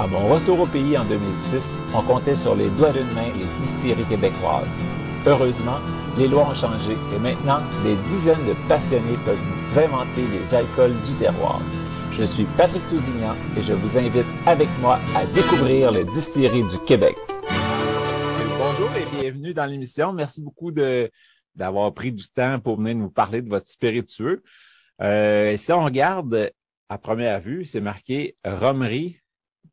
À mon retour au pays en 2006, on comptait sur les doigts d'une main les distilleries québécoises. Heureusement, les lois ont changé et maintenant, des dizaines de passionnés peuvent vous inventer les alcools du terroir. Je suis Patrick Tousignan et je vous invite avec moi à découvrir les distilleries du Québec. Bonjour et bienvenue dans l'émission. Merci beaucoup d'avoir pris du temps pour venir nous parler de votre spiritueux. Euh, si on regarde à première vue, c'est marqué Romerie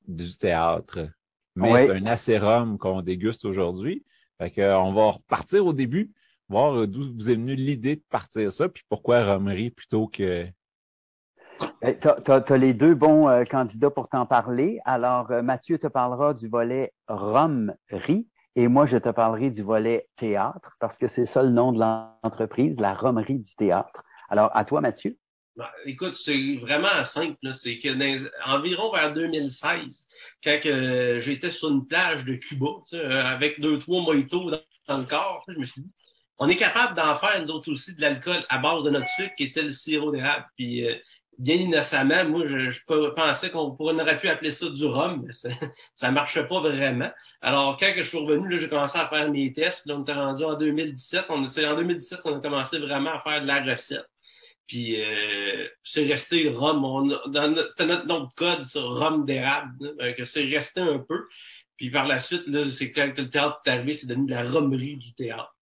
du théâtre. Mais c'est un acérum qu'on déguste aujourd'hui. Fait que, on va repartir au début, voir d'où vous est venue l'idée de partir ça, puis pourquoi Romerie plutôt que. Ben, tu as, les deux bons euh, candidats pour t'en parler. Alors, euh, Mathieu te parlera du volet Romerie et moi, je te parlerai du volet théâtre parce que c'est ça le nom de l'entreprise, la Romerie du théâtre. Alors, à toi, Mathieu. Bah, écoute, c'est vraiment simple. C'est que environ vers 2016, quand j'étais sur une plage de Cuba, euh, avec deux, trois mojitos dans, le corps, je me suis dit, on est capable d'en faire, nous autres aussi, de l'alcool à base de notre sucre, qui était le sirop d'érable. Puis, euh, bien innocemment, moi, je, pensais qu'on aurait pu appeler ça du rhum, mais ça ne marchait pas vraiment. Alors, quand je suis revenu, j'ai commencé à faire mes tests. Là, on était rendu en 2017. On, en 2017 qu'on a commencé vraiment à faire de la recette. Puis euh, c'est resté rhum. C'était notre nom de code, ça, rhum d'érable. que c'est resté un peu. Puis par la suite, là, c'est quand le théâtre est arrivé, c'est devenu la romerie du théâtre.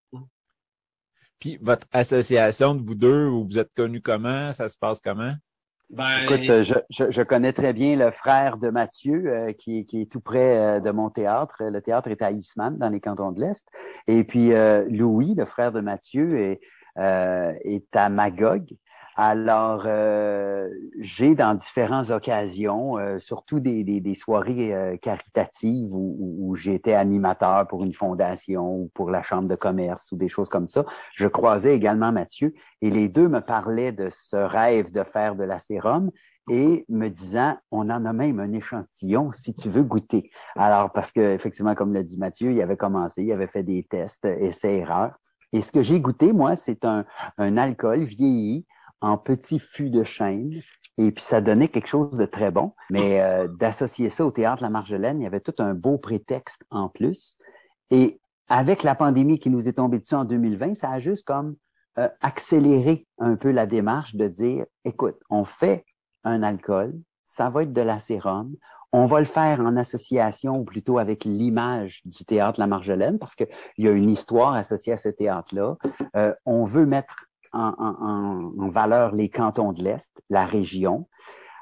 Puis votre association de vous deux, vous êtes connus comment? Ça se passe comment? Ben... Écoute, je, je, connais très bien le frère de Mathieu, euh, qui, qui, est tout près euh, de mon théâtre. Le théâtre est à Eastman, dans les cantons de l'Est. Et puis Louis, le frère de Mathieu, est, est à Magog. Alors, euh, j'ai dans différentes occasions, euh, surtout des, des, soirées euh, caritatives où, où, j'étais animateur pour une fondation ou pour la chambre de commerce ou des choses comme ça, je croisais également Mathieu et les deux me parlaient de ce rêve de faire de la sérum et me disant, on en a même un échantillon si tu veux goûter. Alors, parce que effectivement, comme l'a dit Mathieu, il avait commencé, il avait fait des tests, essais-erreurs. Et ce que j'ai goûté, moi, c'est un, un alcool vieilli en petits fûts de chêne. Et puis, ça donnait quelque chose de très bon. Mais euh, d'associer ça au théâtre La Marjolaine, il y avait tout un beau prétexte en plus. Et avec la pandémie qui nous est tombée dessus en 2020, ça a juste comme euh, accéléré un peu la démarche de dire, écoute, on fait un alcool, ça va être de la sérum, on va le faire en association ou plutôt avec l'image du théâtre La Marjolaine parce qu'il y a une histoire associée à ce théâtre-là. Euh, on veut mettre en, valeur les cantons de l'Est, la région.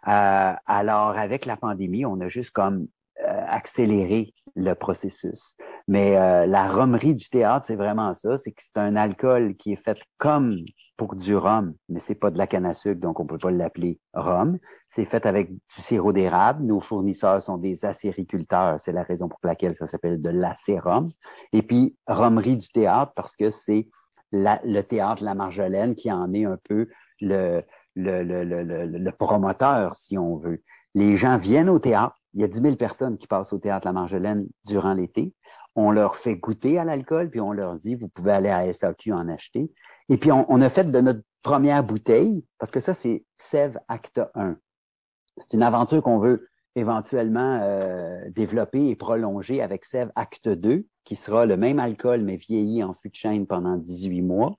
Euh, alors, avec la pandémie, on a juste comme euh, accéléré le processus. Mais euh, la romerie du théâtre, c'est vraiment ça, c'est que c'est un alcool qui est fait comme pour du rhum, mais c'est pas de la canne à sucre, donc on peut pas l'appeler rhum. C'est fait avec du sirop d'érable. Nos fournisseurs sont des acériculteurs, c'est la raison pour laquelle ça s'appelle de l'acérum. Et puis, romerie du théâtre, parce que c'est le théâtre La Marjolaine qui en est un peu le, le, le, le, promoteur, si on veut. Les gens viennent au théâtre. Il y a 10 000 personnes qui passent au théâtre La Marjolaine durant l'été. On leur fait goûter à l'alcool, puis on leur dit, vous pouvez aller à SAQ en acheter. Et puis, on, a fait de notre première bouteille, parce que ça, c'est Sève Acte 1. C'est une aventure qu'on veut éventuellement euh, développer et prolonger avec Sève Acte 2, qui sera le même alcool, mais vieilli en fût de chêne pendant 18 mois.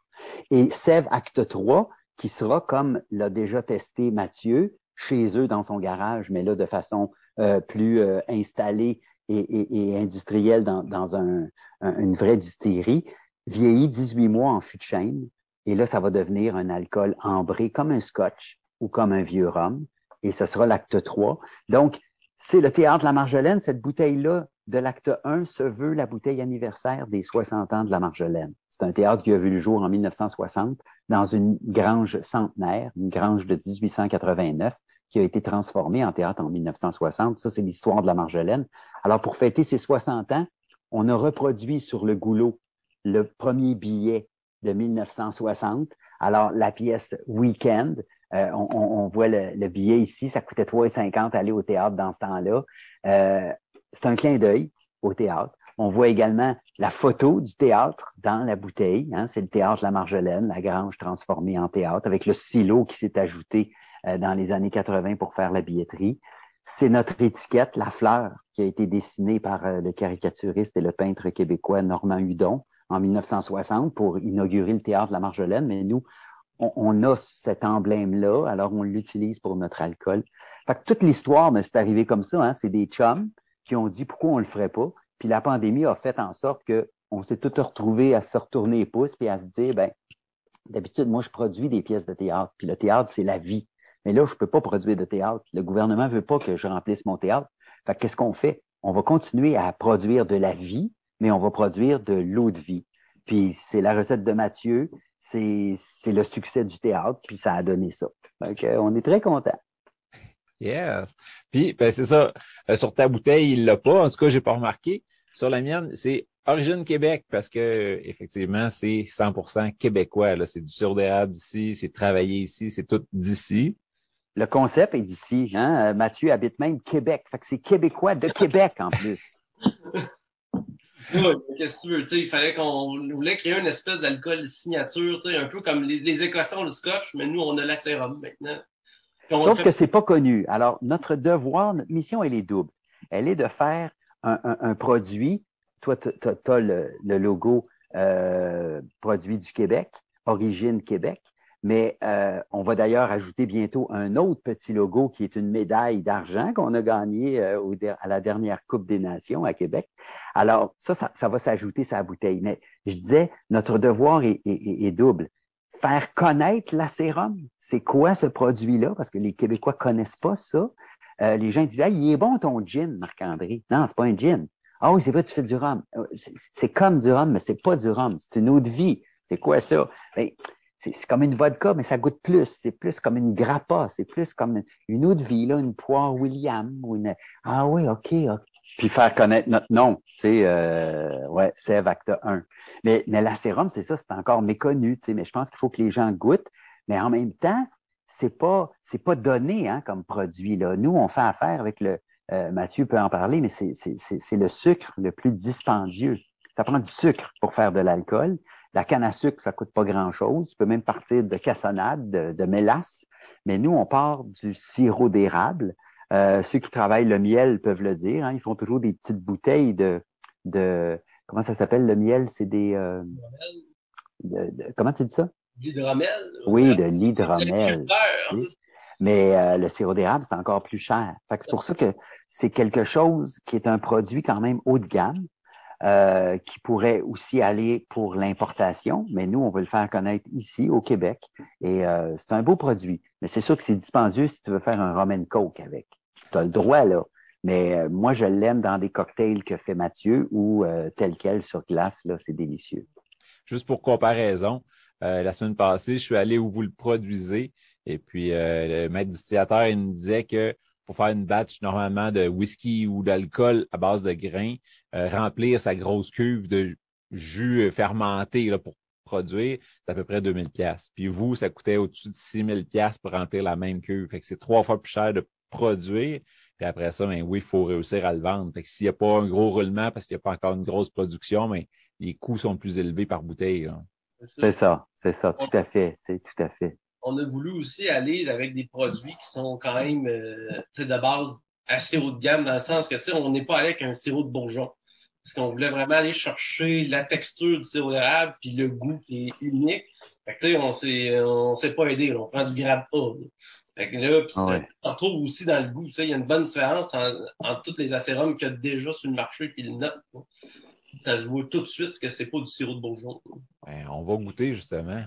Et Sève Acte 3, qui sera, comme l'a déjà testé Mathieu, chez eux dans son garage, mais là de façon euh, plus euh, installée et, industriel dans, une vraie distillerie, vieillit 18 mois en fût de chêne, et là, ça va devenir un alcool ambré comme un scotch ou comme un vieux rhum, et ce sera l'acte 3. Donc, c'est le théâtre de la Marjolaine. Cette bouteille-là de l'acte 1 se veut la bouteille anniversaire des 60 ans de la Marjolaine. C'est un théâtre qui a vu le jour en 1960 dans une grange centenaire, une grange de 1889 qui a été transformée en théâtre en 1960. Ça, c'est l'histoire de la Marjolaine. Alors, pour fêter ses 60 ans, on a reproduit sur le goulot le premier billet de 1960. Alors, la pièce Weekend, euh, on, voit le, billet ici, ça coûtait 3,50 aller au théâtre dans ce temps-là. Euh, c'est un clin d'œil au théâtre. On voit également la photo du théâtre dans la bouteille. Hein. c'est le théâtre La Marjolaine, la grange transformée en théâtre, avec le silo qui s'est ajouté euh, dans les années 80 pour faire la billetterie. C'est notre étiquette, la fleur, qui a été dessinée par le caricaturiste et le peintre québécois Normand Hudon en 1960 pour inaugurer le théâtre La Marjolaine. Mais nous, on, a cet emblème-là, alors on l'utilise pour notre alcool. Fait que toute l'histoire, mais c'est arrivé comme ça, hein, c'est des chums qui ont dit pourquoi on le ferait pas. Puis la pandémie a fait en sorte qu'on s'est tous retrouvés à se retourner les pouces puis à se dire, ben, d'habitude, moi, je produis des pièces de théâtre, puis le théâtre, c'est la vie. Mais là, je ne peux pas produire de théâtre. Le gouvernement ne veut pas que je remplisse mon théâtre. Fait qu'est-ce qu'on fait? On va continuer à produire de la vie, mais on va produire de l'eau de vie. Puis c'est la recette de Mathieu c'est le succès du théâtre, puis ça a donné ça. Donc, on est très content. Yes. Puis, ben, c'est ça. Euh, sur ta bouteille, il l'a pas. En tout cas, j'ai pas remarqué. Sur la mienne, c'est Origine Québec parce que effectivement, c'est 100% québécois. C'est du sur d'ici, c'est travaillé ici, c'est tout d'ici. Le concept est d'ici. Hein? Euh, Mathieu habite même Québec. Fait que c'est québécois de Québec en plus. qu'est-ce que tu veux? il fallait qu'on voulait créer une espèce d'alcool signature, un peu comme les, Écossais ont le scotch, mais nous, on a la sérum maintenant. Sauf que c'est pas connu. Alors, notre devoir, notre mission, elle est double. Elle est de faire un, produit. Toi, tu as, le, logo euh, produit du Québec, Origine Québec. Mais euh, on va d'ailleurs ajouter bientôt un autre petit logo qui est une médaille d'argent qu'on a gagnée euh, à la dernière Coupe des Nations à Québec. Alors, ça, ça, va s'ajouter la bouteille. Mais je disais, notre devoir est, double. Faire connaître la sérum, c'est quoi ce produit-là? Parce que les Québécois ne connaissent pas ça. Euh, les gens disent Ah, il est bon ton gin, Marc-André. Non, c'est pas un gin. Ah oui, c'est vrai, tu fais du rhum. C'est comme du rhum, mais c'est pas du rhum. C'est une eau de vie. C'est quoi ça? Ben, c'est comme une vodka, mais ça goûte plus. C'est plus comme une grappa. C'est plus comme une, eau de vie, une poire William ou une. Ah oui, OK, Puis faire connaître notre nom, c'est euh, ouais, Sève Acte 1. Mais, mais la sérum, c'est ça, c'est encore méconnu, mais je pense qu'il faut que les gens goûtent. Mais en même temps, c'est pas, c'est pas donné hein, comme produit. Là. Nous, on fait affaire avec le. Euh, Mathieu peut en parler, mais c'est le sucre le plus dispendieux. Ça prend du sucre pour faire de l'alcool. La canne à sucre, ça coûte pas grand-chose. Tu peux même partir de cassonade, de, mélasse. Mais nous, on part du sirop d'érable. Euh, ceux qui travaillent le miel peuvent le dire. Hein. ils font toujours des petites bouteilles de, de comment ça s'appelle le miel? C'est des euh, comment tu dis ça? L'hydromel. Oui, de l'hydromel. Mais euh, le sirop d'érable, c'est encore plus cher. c'est pour ça que c'est quelque chose qui est un produit quand même haut de gamme, euh, qui pourrait aussi aller pour l'importation, mais nous, on veut le faire connaître ici, au Québec. Et euh, c'est un beau produit. Mais c'est sûr que c'est dispendieux si tu veux faire un Roman Coke avec. Tu as le droit, là. Mais euh, moi, je l'aime dans des cocktails que fait Mathieu ou tel quel sur glace, là, c'est délicieux. Juste pour comparaison, la semaine passée, je suis allé où vous le produisez. Et puis, le maître distillateur, il me disait que pour faire une batch normalement de whisky ou d'alcool à base de grains, euh, remplir sa grosse cuve de jus fermenté là, pour produire, c'est à peu près 2000 pièces. Puis vous, ça coûtait au-dessus de 6000 pièces pour remplir la même cuve. Fait que c'est trois fois plus cher de produire. Puis après ça, ben oui, il faut réussir à le vendre. Fait que s'il n'y a pas un gros roulement parce qu'il n'y a pas encore une grosse production, mais les coûts sont plus élevés par bouteille. C'est ça, c'est ça, tout à fait, tout à fait on a voulu aussi aller avec des produits qui sont quand même euh, de base assez haut de gamme, dans le sens que on n'est pas avec un sirop de bourgeon. Parce qu'on voulait vraiment aller chercher la texture du sirop d'érable puis le goût qui est unique. Fait que, on s'est, on s'est pas aidé, on prend du grab pas. Fait que là, ça, on retrouve aussi dans le goût. Il y a une bonne différence entre, entre tous les acérums qu'il y a déjà sur le marché et le note. Ça se voit tout de suite que c'est pas du sirop de bourgeon. Ben, on va goûter justement.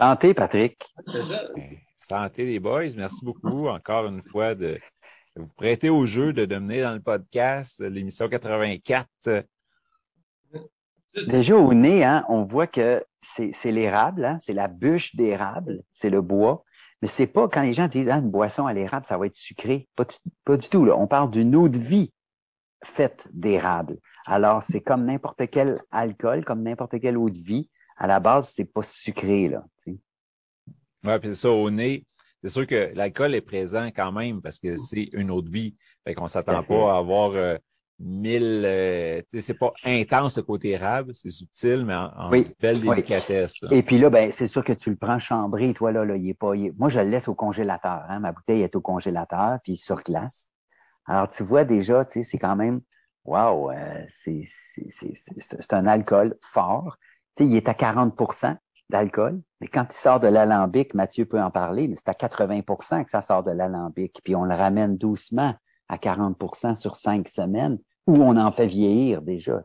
Santé, Patrick. Santé, les boys. Merci beaucoup encore une fois de vous prêter au jeu, de devenir dans le podcast, l'émission 84. Déjà au nez, hein, on voit que c'est l'érable, hein, c'est la bûche d'érable, c'est le bois. Mais c'est pas quand les gens disent ah, une boisson à l'érable, ça va être sucré. Pas, pas du tout. Là. On parle d'une eau de vie faite d'érable. Alors, c'est comme n'importe quel alcool, comme n'importe quelle eau de vie. À la base, c'est pas sucré, là. Oui, puis c'est ça, au nez, c'est sûr que l'alcool est présent quand même parce que c'est une de vie. Fait qu'on s'attend pas à avoir euh, mille. Euh, c'est pas intense le côté érable, c'est subtil, mais en, belle délicatesse. Et puis là, ben, c'est sûr que tu le prends chambré, toi, là, là il est pas. Moi, je le laisse au congélateur. Hein? Ma bouteille est au congélateur, puis sur glace. Alors, tu vois déjà, tu sais, c'est quand même. Wow, euh, c'est un alcool fort. Sais, il est à 40% d'alcool. Mais quand il sort de l'alambic, Mathieu peut en parler, mais c'est à 80% que ça sort de l'alambic. Puis on le ramène doucement à 40% sur cinq semaines où on en fait vieillir déjà.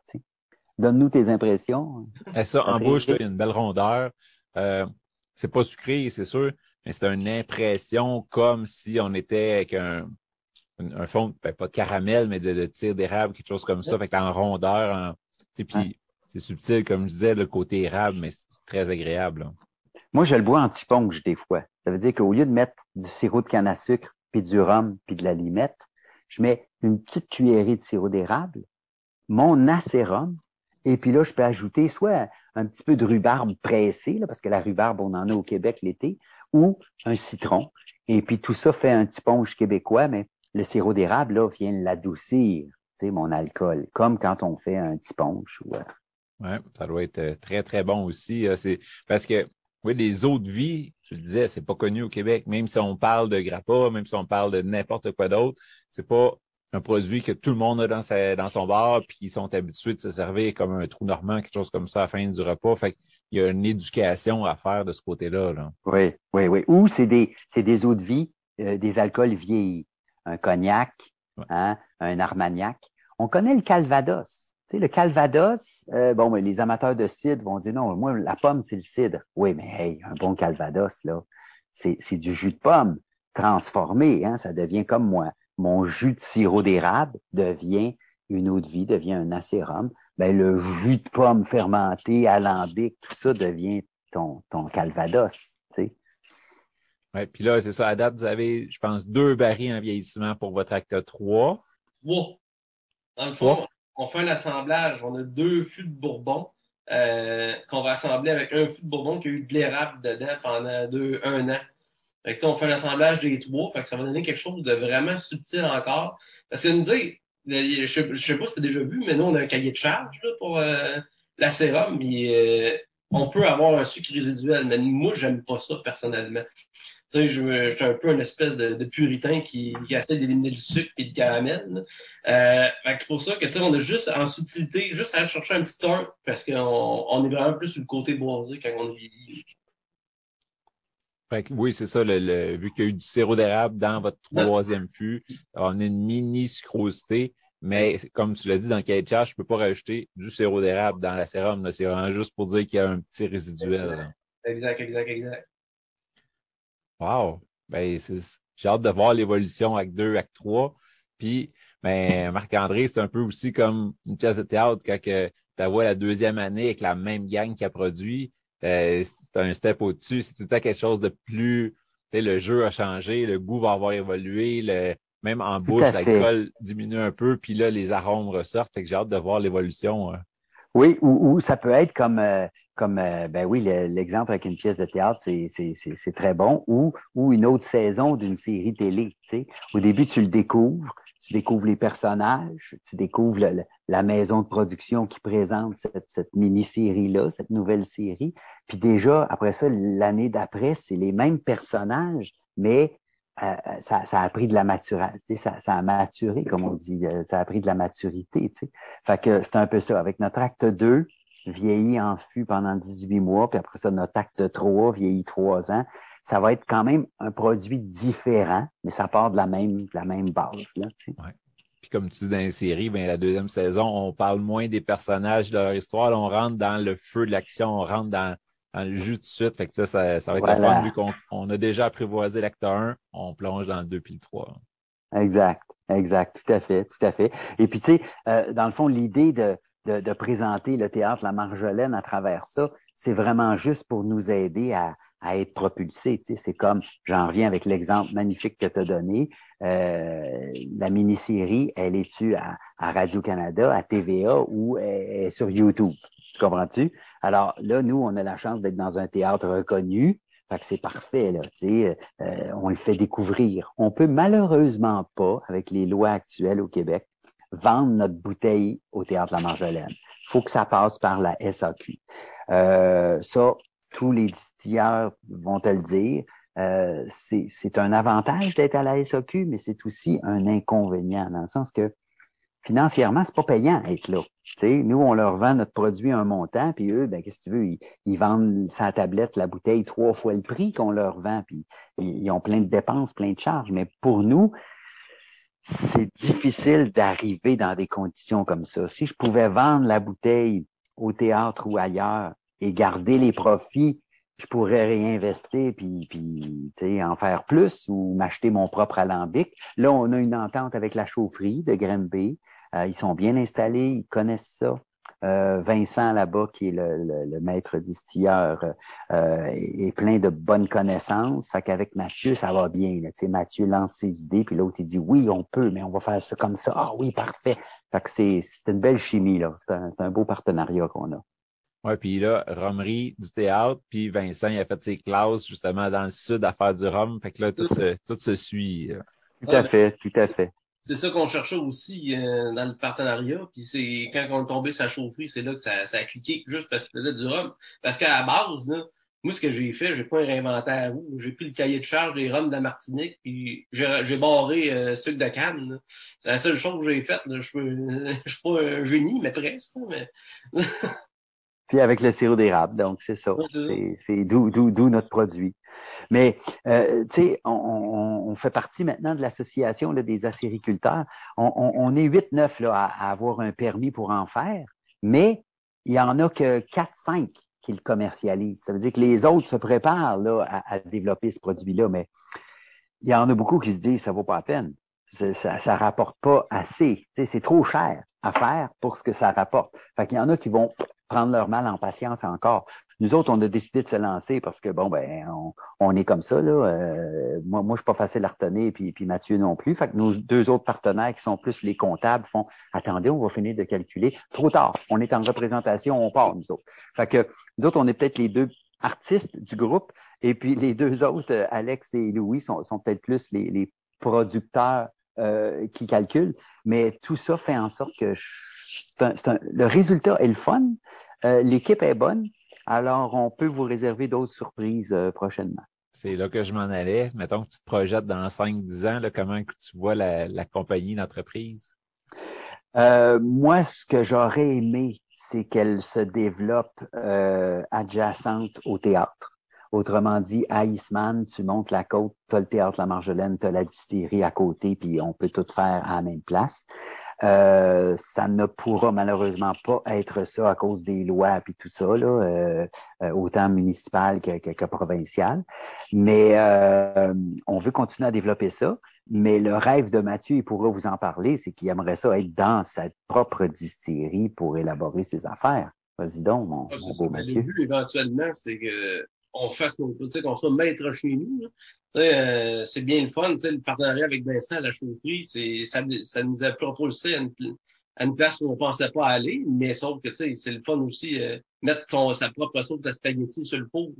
Donne-nous tes impressions. Et ça, en bouche, il y a une belle rondeur. Euh, c'est pas sucré, c'est sûr, mais c'est une impression comme si on était avec un, un fond, ben, pas de caramel, mais de, de tir d'érable, quelque chose comme ça, fait en rondeur. En, puis c'est subtil, comme je disais, le côté érable, mais c'est très agréable. Moi, je le bois en tiponge des fois. Ça veut dire qu'au lieu de mettre du sirop de canne à sucre, puis du rhum, puis de la limette, je mets une petite cuillerée de sirop d'érable, mon acérum, et puis là, je peux ajouter soit un petit peu de rhubarbe pressée, parce que la rhubarbe, on en a au Québec l'été, ou un citron. Et puis tout ça fait un petit ponge québécois, mais le sirop d'érable, là, vient l'adoucir, tu sais, mon alcool, comme quand on fait un petit ponge. Oui, ça doit être euh, très, très bon aussi. Euh, c'est parce que oui, les eaux de vie, tu le disais, c'est pas connu au Québec. Même si on parle de grappa, même si on parle de n'importe quoi d'autre, c'est pas un produit que tout le monde a dans, sa, dans son bar, puis ils sont habitués de se servir comme un trou normand, quelque chose comme ça à la fin du repas. Fait qu'il y a une éducation à faire de ce côté-là. Là. Oui, oui, oui. Ou c'est des, c'est des eaux de vie, euh, des alcools vieillis. Un cognac, hein, un armagnac. On connaît le calvados. Tu sais, le Calvados, euh, bon, mais les amateurs de cidre vont dire non, moi, la pomme, c'est le cidre. Oui, mais hey, un bon Calvados, là, c'est du jus de pomme transformé, hein, ça devient comme moi. Mon jus de sirop d'érable devient une eau de vie, devient un acérum. Ben, le jus de pomme fermenté, alambic, tout ça devient ton, ton Calvados, tu sais. Oui, puis là, c'est ça, à date, vous avez, je pense, deux barils en vieillissement pour votre acte 3. Wow. Dans le fond, on fait un assemblage. On a deux fûts de bourbon euh, qu'on va assembler avec un fût de bourbon qui a eu de l'érable dedans pendant deux, un an. On fait l'assemblage des trois. Ça va donner quelque chose de vraiment subtil encore. Parce que nous dire, je ne sais pas si tu as déjà vu, mais nous, on a un cahier de charge pour euh, la sérum. Euh, on peut avoir un sucre résiduel, mais moi, j'aime pas ça personnellement je, je, suis un peu une espèce de, puritain qui, qui essaie d'éliminer le sucre et le caramel. Euh, c'est pour ça que, on a juste en subtilité, juste à aller chercher un petit start parce qu'on on est vraiment plus sur le côté boisé quand on vieillit. oui, c'est ça. Le, vu qu'il y a eu du sirop d'érable dans votre troisième fût, on a une mini sucrosité. Mais comme tu l'as dit dans le cahier de charge, je ne peux pas rajouter du sirop d'érable dans la sérum. C'est vraiment juste pour dire qu'il y a un petit résiduel. Exact, exact, exact. Wow! Ben, j'ai hâte de voir l'évolution avec 2, avec 3. Puis, ben, Marc-André, c'est un peu aussi comme une pièce de théâtre quand tu vois la deuxième année avec la même gang qui a produit. Euh, c'est un step au-dessus. C'est tout le temps quelque chose de plus. Le jeu a changé, le goût va avoir évolué, le, même en bouche, l'alcool diminue un peu, puis là, les arômes ressortent. Fait que j'ai hâte de voir l'évolution. Hein. Oui, ou, ça peut être comme, euh, comme euh, ben oui, l'exemple avec une pièce de théâtre, c'est très bon, ou, ou une autre saison d'une série télé. Tu sais. Au début, tu le découvres, tu découvres les personnages, tu découvres la maison de production qui présente cette, cette mini-série-là, cette nouvelle série. Puis déjà, après ça, l'année d'après, c'est les mêmes personnages, mais ça, ça, a pris de la maturité, ça, ça, a maturé, comme on dit, euh, ça a pris de la maturité. Tu sais. Fait que c'est un peu ça. Avec notre acte 2, vieilli en fût pendant 18 mois, puis après ça, notre acte 3, vieilli 3 ans, ça va être quand même un produit différent, mais ça part de la même, de la même base. Là, Puis comme tu dis dans les séries, ben, la deuxième saison, on parle moins des personnages, de leur histoire. on rentre dans le feu de l'action, on rentre dans, le jus tout de suite. Fait que ça, ça, ça va être voilà. fun vu qu'on on a déjà apprivoisé l'acteur 1, on plonge dans le 2 puis le 3. Exact, exact, tout à fait, tout à fait. Et puis, tu sais, euh, dans le fond, l'idée de, de, de, présenter le théâtre La Marjolaine à travers ça, c'est vraiment juste pour nous aider à, à être propulsés. Tu sais, c'est comme, j'en reviens avec l'exemple magnifique que tu as donné, euh, la mini-série, elle est-tu à, à Radio-Canada, à TVA ou est, sur YouTube? Comprends-tu? Alors là, nous, on a la chance d'être dans un théâtre reconnu. Fait que c'est parfait, là. Tu euh, on le fait découvrir. On peut malheureusement pas, avec les lois actuelles au Québec, vendre notre bouteille au Théâtre La Marjolaine. Il faut que ça passe par la SAQ. Euh, ça, tous les distilleurs vont te le dire. Euh, c'est un avantage d'être à la SAQ, mais c'est aussi un inconvénient, dans le sens que financièrement, c'est pas payant être là. sais, nous, on leur vend notre produit à un montant, puis eux, ben, qu'est-ce que tu veux, ils, vendent sa tablette, la bouteille, trois fois le prix qu'on leur vend, puis ils, ils, ont plein de dépenses, plein de charges. Mais pour nous, c'est difficile d'arriver dans des conditions comme ça. Si je pouvais vendre la bouteille au théâtre ou ailleurs et garder les profits, je pourrais réinvestir puis, puis en faire plus ou m'acheter mon propre alambic. Là, on a une entente avec la chaufferie de Grimby. Euh, ils sont bien installés, ils connaissent ça. Euh, Vincent là-bas, qui est le, maître distilleur, euh, est, plein de bonnes connaissances. Fait qu'avec Mathieu, ça va bien. Là. Mathieu lance ses idées, puis l'autre, il dit oui, on peut, mais on va faire ça comme ça. Ah oui, parfait. Fait que c'est, une belle chimie, là. C'est un, un beau partenariat qu'on a. Oui, puis là, Romerie du théâtre, puis Vincent, il a fait ses classes justement dans le sud à faire du rhum. Fait que là, tout, se, tout se suit. Tout à fait, tout à fait c'est ça qu'on cherchait aussi euh, dans le partenariat. Puis c'est quand on est tombé sa chaufferie, c'est là que ça, ça, a cliqué juste parce qu'il faisait du rhum. Parce qu'à la base, là, moi, ce que j'ai fait, j'ai pas réinventé à vous. J'ai pris le cahier de charge des rhums de la Martinique, puis j'ai barré euh, sucre de canne. C'est la seule chose que j'ai faite. Je suis pas un génie, mais presque. Mais... Puis avec le sirop d'érable, donc c'est ça. c'est d'où notre produit. Mais, euh, tu sais, on, on, fait partie maintenant de l'association des acériculteurs. On, on est 8-9 là, à, avoir un permis pour en faire, mais il n'y en a que 4-5 qui le commercialisent. Ça veut dire que les autres se préparent là, à, développer ce produit-là, mais il y en a beaucoup qui se disent ça ne vaut pas la peine. Ça ne rapporte pas assez. C'est trop cher à faire pour ce que ça rapporte. Fait qu'il y en a qui vont prendre leur mal en patience encore. Nous autres, on a décidé de se lancer parce que, bon, ben, on, est comme ça, là. Euh, moi, moi, je suis pas facile à retenir, puis, puis Mathieu non plus. Fait que nos deux autres partenaires qui sont plus les comptables font Attendez, on va finir de calculer. Trop tard. On est en représentation, on part, nous autres. Fait que nous autres, on est peut-être les deux artistes du groupe, et puis les deux autres, euh, Alex et Louis, sont, sont peut-être plus les, les producteurs euh, qui calculent. Mais tout ça fait en sorte que le résultat est le fun, euh, l'équipe est bonne, alors on peut vous réserver d'autres surprises euh, prochainement. C'est là que je m'en allais. Mettons que tu te projettes dans 5-10 ans, là, comment tu vois la, compagnie, l'entreprise? Moi, ce que j'aurais aimé, c'est qu'elle se développe adjacente au théâtre. Autrement dit, à Eastman, tu montes la côte, tu as le théâtre La Marjolaine, tu as la distillerie à côté, puis on peut tout faire à la même place. Euh, ça ne pourra malheureusement pas être ça à cause des lois et tout ça, là, euh, euh, autant municipal que, que, provincial. Mais on veut continuer à développer ça. Mais le rêve de Mathieu, il pourra vous en parler, c'est qu'il aimerait ça être dans sa propre distillerie pour élaborer ses affaires. Vas-y donc, mon, ah, beau Mathieu. Le but, éventuellement, c'est que on fasse nos, qu'on soit maître chez nous. Euh, c'est bien le fun, le partenariat avec Vincent à la chaufferie, c'est, ça, ça nous a propulsé à une, à une place où on pensait pas aller, mais sauf que c'est le fun aussi euh, mettre son, sa propre sauce de spaghetti sur le four.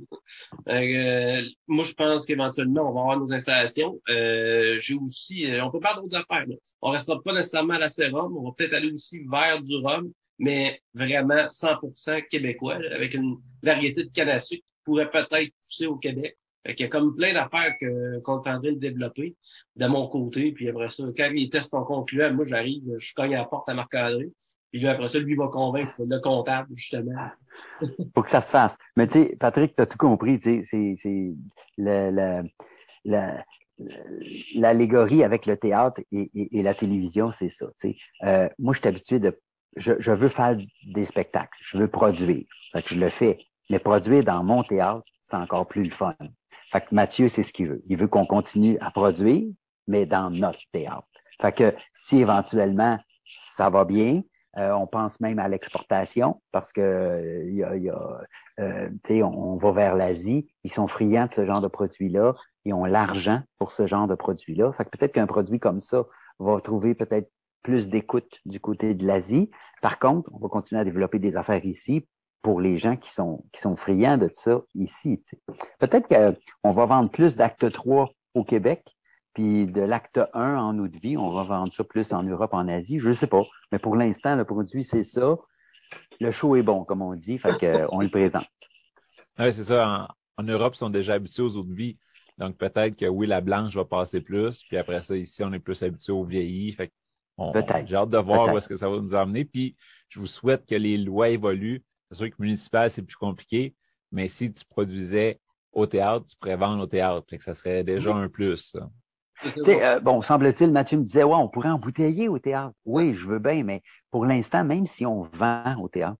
Euh, moi, je pense qu'éventuellement, on va avoir nos installations. Euh, j'ai aussi, on peut faire d'autres affaires. Là. On restera pas nécessairement à la sérum, on va peut-être aller aussi vers du rhum, mais vraiment 100% québécois, avec une variété de canne à sucre pourrait peut-être pousser au Québec. il y a comme plein d'affaires qu'on est en train de développer de mon côté. Puis après ça, quand les tests sont concluants, moi j'arrive, je cogne à la porte à Marc-André. Puis lui, après ça, lui va convaincre le comptable, justement. faut que ça se fasse. Mais tu sais, Patrick, tu as tout compris, tu c'est l'allégorie avec le théâtre et, la télévision, c'est ça. Euh, moi, je suis habitué de. Je, veux faire des spectacles, je veux produire. Fait je le fais. Mais produire dans mon théâtre, c'est encore plus le fun. Fait que Mathieu, c'est ce qu'il veut. Il veut qu'on continue à produire, mais dans notre théâtre. Fait que si éventuellement ça va bien, euh, on pense même à l'exportation parce que euh, y a, y a euh, on, va vers l'Asie. Ils sont friands de ce genre de produits-là. Ils ont l'argent pour ce genre de produits-là. Fait que peut-être qu'un produit comme ça va trouver peut-être plus d'écoute du côté de l'Asie. Par contre, on va continuer à développer des affaires ici pour les gens qui sont, qui sont friands de ça ici. Peut-être qu'on va vendre plus d'acte 3 au Québec puis de l'acte 1 en eau de vie, on va vendre ça plus en Europe, en Asie, je ne sais pas. Mais pour l'instant, le produit, c'est ça. Le show est bon, comme on dit, fait qu'on le présente. Oui, c'est ça. En, Europe, ils sont déjà habitués aux eaux de vie. Donc peut-être que oui, la blanche va passer plus. Puis après ça, ici, on est plus habitué aux vieillis. Fait peut-être. J'ai hâte de voir où est-ce que ça va nous emmener. Puis je vous souhaite que les lois évoluent. C'est sûr que municipal, c'est plus compliqué. Mais si tu produisais au théâtre, tu pourrais vendre au théâtre. Fait que ça serait déjà un plus. Ça. Euh, bon, semble-t-il, Mathieu me disait, ouais, on pourrait embouteiller au théâtre. Oui, je veux bien, mais pour l'instant, même si on vend au théâtre,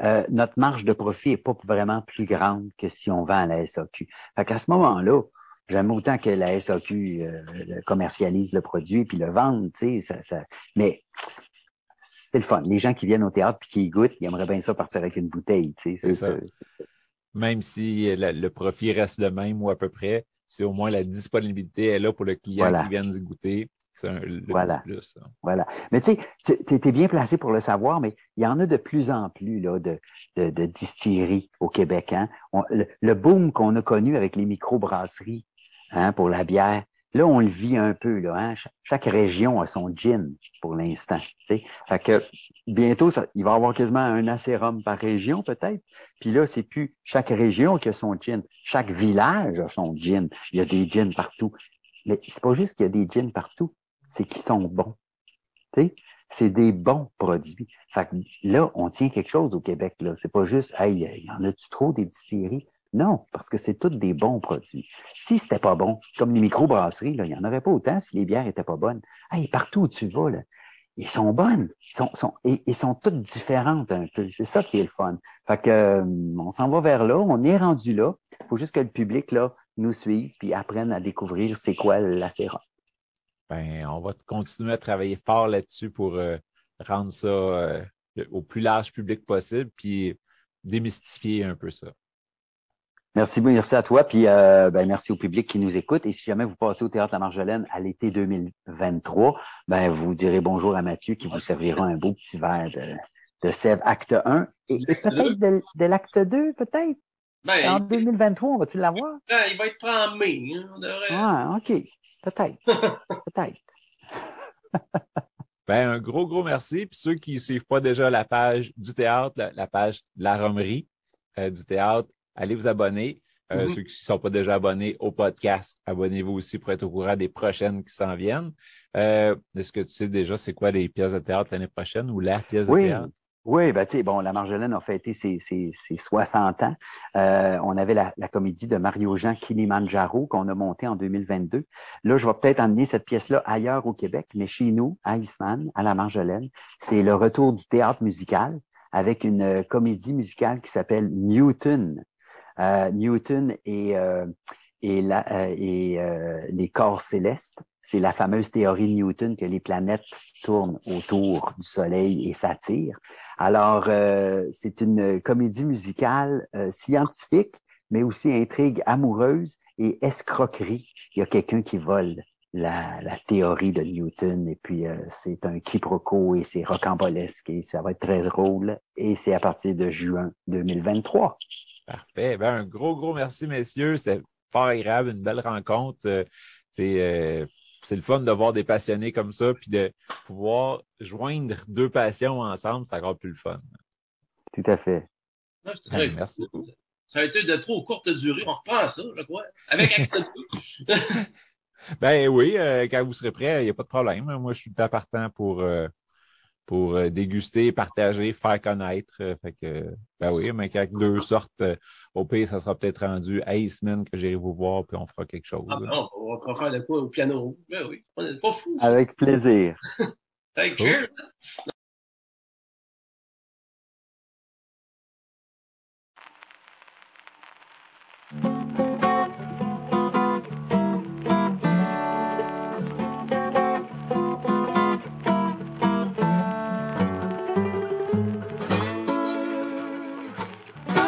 euh, notre marge de profit n'est pas vraiment plus grande que si on vend à la SAQ. Fait qu'à ce moment-là, j'aime autant que la SAQ euh, commercialise le produit puis le vende, tu sais, ça, ça... mais c'est le fun. Les gens qui viennent au théâtre puis qui y goûtent, ils aimeraient bien ça partir avec une bouteille, tu sais. C'est ça. Même si le profit reste le même ou à peu près, c'est au moins la disponibilité est là pour le client qui vient d'y goûter. C'est un le voilà. plus. Voilà. Mais tu sais, tu es bien placé pour le savoir, mais il y en a de plus en plus là, de, de, distilleries au Québec. Hein? le, boom qu'on a connu avec les microbrasseries hein, pour la bière, Là, on le vit un peu. Là, hein? chaque, région a son gin pour l'instant. Fait que bientôt, il va y avoir quasiment un acérum par région, peut-être. Puis là, c'est plus chaque région qui a son gin. Chaque village a son gin. Il y a des gins partout. Mais c'est pas juste qu'il y a des gins partout, c'est qu'ils sont bons. C'est des bons produits. Fait que là, on tient quelque chose au Québec. Là. C'est pas juste, hey, il y en a-tu trop des distilleries? Non, parce que c'est tous des bons produits. Si c'était pas bon, comme les microbrasseries, là, il n'y en aurait pas autant si les bières étaient pas bonnes. Hey, partout où tu vas, ils sont bonnes. Ils sont, toutes différentes un peu. C'est ça qui est le fun. Fait que, euh, on s'en va vers là. On est rendu là. Il faut juste que le public, nous suive puis apprenne à découvrir c'est quoi la sérum. Ben, on va continuer à travailler fort là-dessus pour euh, rendre ça euh, au plus large public possible puis démystifier un peu ça. Merci, merci à toi, puis euh, ben, merci au public qui nous écoute. Et si jamais vous passez au Théâtre La Marjolaine à l'été 2023, ben, vous direz bonjour à Mathieu qui vous servira un beau petit verre de, de Sèvres acte 1 et, peut-être de, de l'acte 2, peut-être? Ben, en 2023, on va-tu l'avoir? Ben, il va être en mai. Hein, ah, OK. Peut-être. peut-être. ben, un gros, gros merci. Puis ceux qui ne suivent pas déjà la page du théâtre, la, page de la romerie euh, du théâtre, allez vous abonner. Euh, mm-hmm. Ceux qui ne sont pas déjà abonnés au podcast, abonnez-vous aussi pour être au courant des prochaines qui s'en viennent. Euh, est-ce que tu sais déjà c'est quoi les pièces de théâtre l'année prochaine ou la pièce de théâtre? Oui, ben, tu sais, bon, la Marjolaine a fêté ses, ses, 60 ans. Euh, on avait la, comédie de Mario-Jean Kilimanjaro qu'on a montée en 2022. Là, je vais peut-être emmener cette pièce-là ailleurs au Québec, mais chez nous, à Eastman, à la Marjolaine, c'est le retour du théâtre musical avec une comédie musicale qui s'appelle Newton. Euh, Newton et, euh, et, la, euh, et les corps célestes. C'est la fameuse théorie de Newton que les planètes tournent autour du Soleil et s'attirent. Alors, c'est une comédie musicale scientifique, mais aussi intrigue amoureuse et escroquerie. Il y a quelqu'un qui vole la, la, théorie de Newton et puis c'est un quiproquo et c'est rocambolesque et ça va être très drôle et c'est à partir de juin 2023. Parfait. Ben, un gros, gros merci, messieurs. C'était fort agréable, une belle rencontre. Euh, euh, c'est le fun de voir des passionnés comme ça, puis de pouvoir joindre deux passions ensemble, c'est encore plus le fun. Tout à fait. Ben, merci beaucoup. Ça a été de trop courte durée. On reprend ça, je crois. Avec Ben oui, euh, quand vous serez prêt, il n'y a pas de problème. Moi, je suis partant pour, pour euh, déguster, partager, faire connaître. Euh, fait que, ben oui, mais quand deux sortes, au pire, ça sera peut-être rendu à Eastman que j'irai vous voir, puis on fera quelque chose. Ah, ben, on va faire de quoi au piano. Ben oui, on n'est pas fou. Avec plaisir. Thank you.